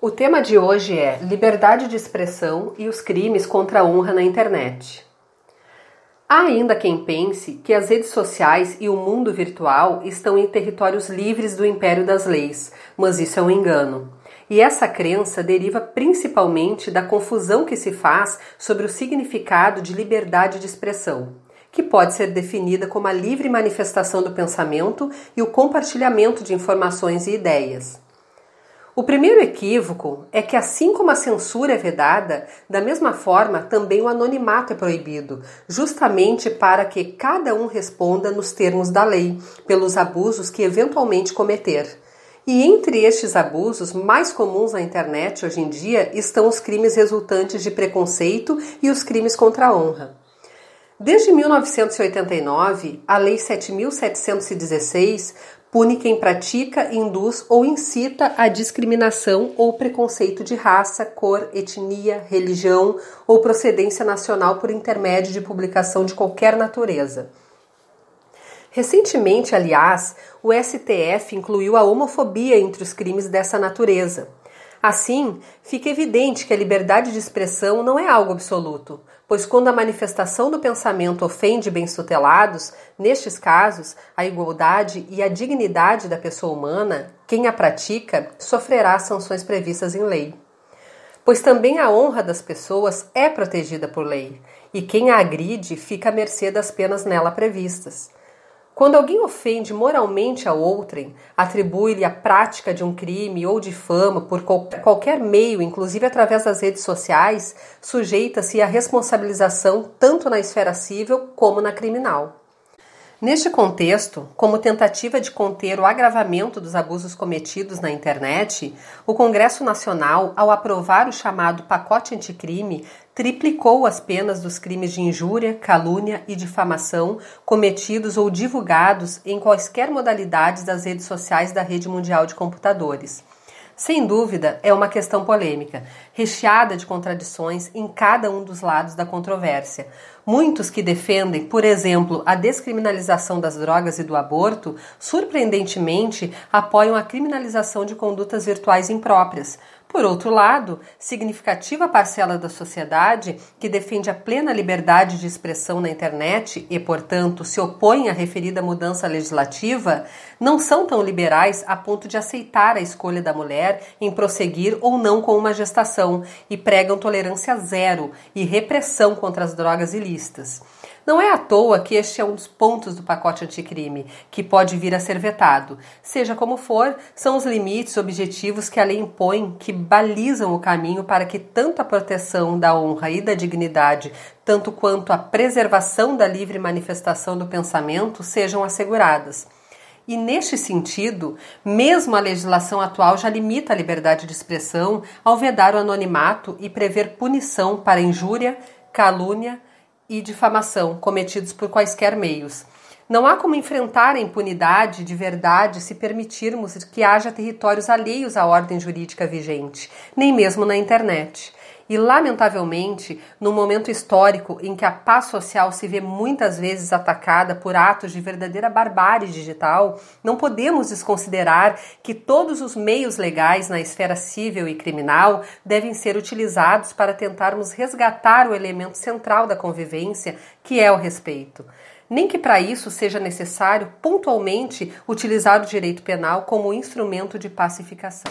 O tema de hoje é liberdade de expressão e os crimes contra a honra na internet. Há ainda quem pense que as redes sociais e o mundo virtual estão em territórios livres do império das leis, mas isso é um engano. E essa crença deriva principalmente da confusão que se faz sobre o significado de liberdade de expressão, que pode ser definida como a livre manifestação do pensamento e o compartilhamento de informações e ideias. O primeiro equívoco é que, assim como a censura é vedada, da mesma forma também o anonimato é proibido, justamente para que cada um responda nos termos da lei, pelos abusos que eventualmente cometer. E entre estes abusos mais comuns na internet hoje em dia estão os crimes resultantes de preconceito e os crimes contra a honra. Desde 1989, a Lei 7.716 pune quem pratica, induz ou incita a discriminação ou preconceito de raça, cor, etnia, religião ou procedência nacional por intermédio de publicação de qualquer natureza. Recentemente, aliás, o STF incluiu a homofobia entre os crimes dessa natureza. Assim, fica evidente que a liberdade de expressão não é algo absoluto, pois quando a manifestação do pensamento ofende bens tutelados, nestes casos, a igualdade e a dignidade da pessoa humana, quem a pratica sofrerá sanções previstas em lei. Pois também a honra das pessoas é protegida por lei, e quem a agride fica à mercê das penas nela previstas. Quando alguém ofende moralmente a outrem, atribui-lhe a prática de um crime ou difama por qualquer meio, inclusive através das redes sociais, sujeita-se à responsabilização tanto na esfera civil como na criminal. Neste contexto, como tentativa de conter o agravamento dos abusos cometidos na internet, o Congresso Nacional, ao aprovar o chamado pacote anticrime, triplicou as penas dos crimes de injúria, calúnia e difamação cometidos ou divulgados em quaisquer modalidades das redes sociais da rede mundial de computadores. Sem dúvida, é uma questão polêmica, recheada de contradições em cada um dos lados da controvérsia. Muitos que defendem, por exemplo, a descriminalização das drogas e do aborto, surpreendentemente apoiam a criminalização de condutas virtuais impróprias, por outro lado, significativa parcela da sociedade que defende a plena liberdade de expressão na internet e, portanto, se opõe à referida mudança legislativa, não são tão liberais a ponto de aceitar a escolha da mulher em prosseguir ou não com uma gestação e pregam tolerância zero e repressão contra as drogas ilícitas. Não é à toa que este é um dos pontos do pacote anticrime, que pode vir a ser vetado. Seja como for, são os limites objetivos que a lei impõe que balizam o caminho para que tanto a proteção da honra e da dignidade, tanto quanto a preservação da livre manifestação do pensamento sejam asseguradas. E neste sentido, mesmo a legislação atual já limita a liberdade de expressão ao vedar o anonimato e prever punição para injúria, calúnia, e difamação cometidos por quaisquer meios. Não há como enfrentar a impunidade de verdade se permitirmos que haja territórios alheios à ordem jurídica vigente, nem mesmo na internet. E, lamentavelmente, no momento histórico em que a paz social se vê muitas vezes atacada por atos de verdadeira barbárie digital, não podemos desconsiderar que todos os meios legais na esfera civil e criminal devem ser utilizados para tentarmos resgatar o elemento central da convivência, que é o respeito nem que para isso seja necessário pontualmente utilizar o direito penal como instrumento de pacificação.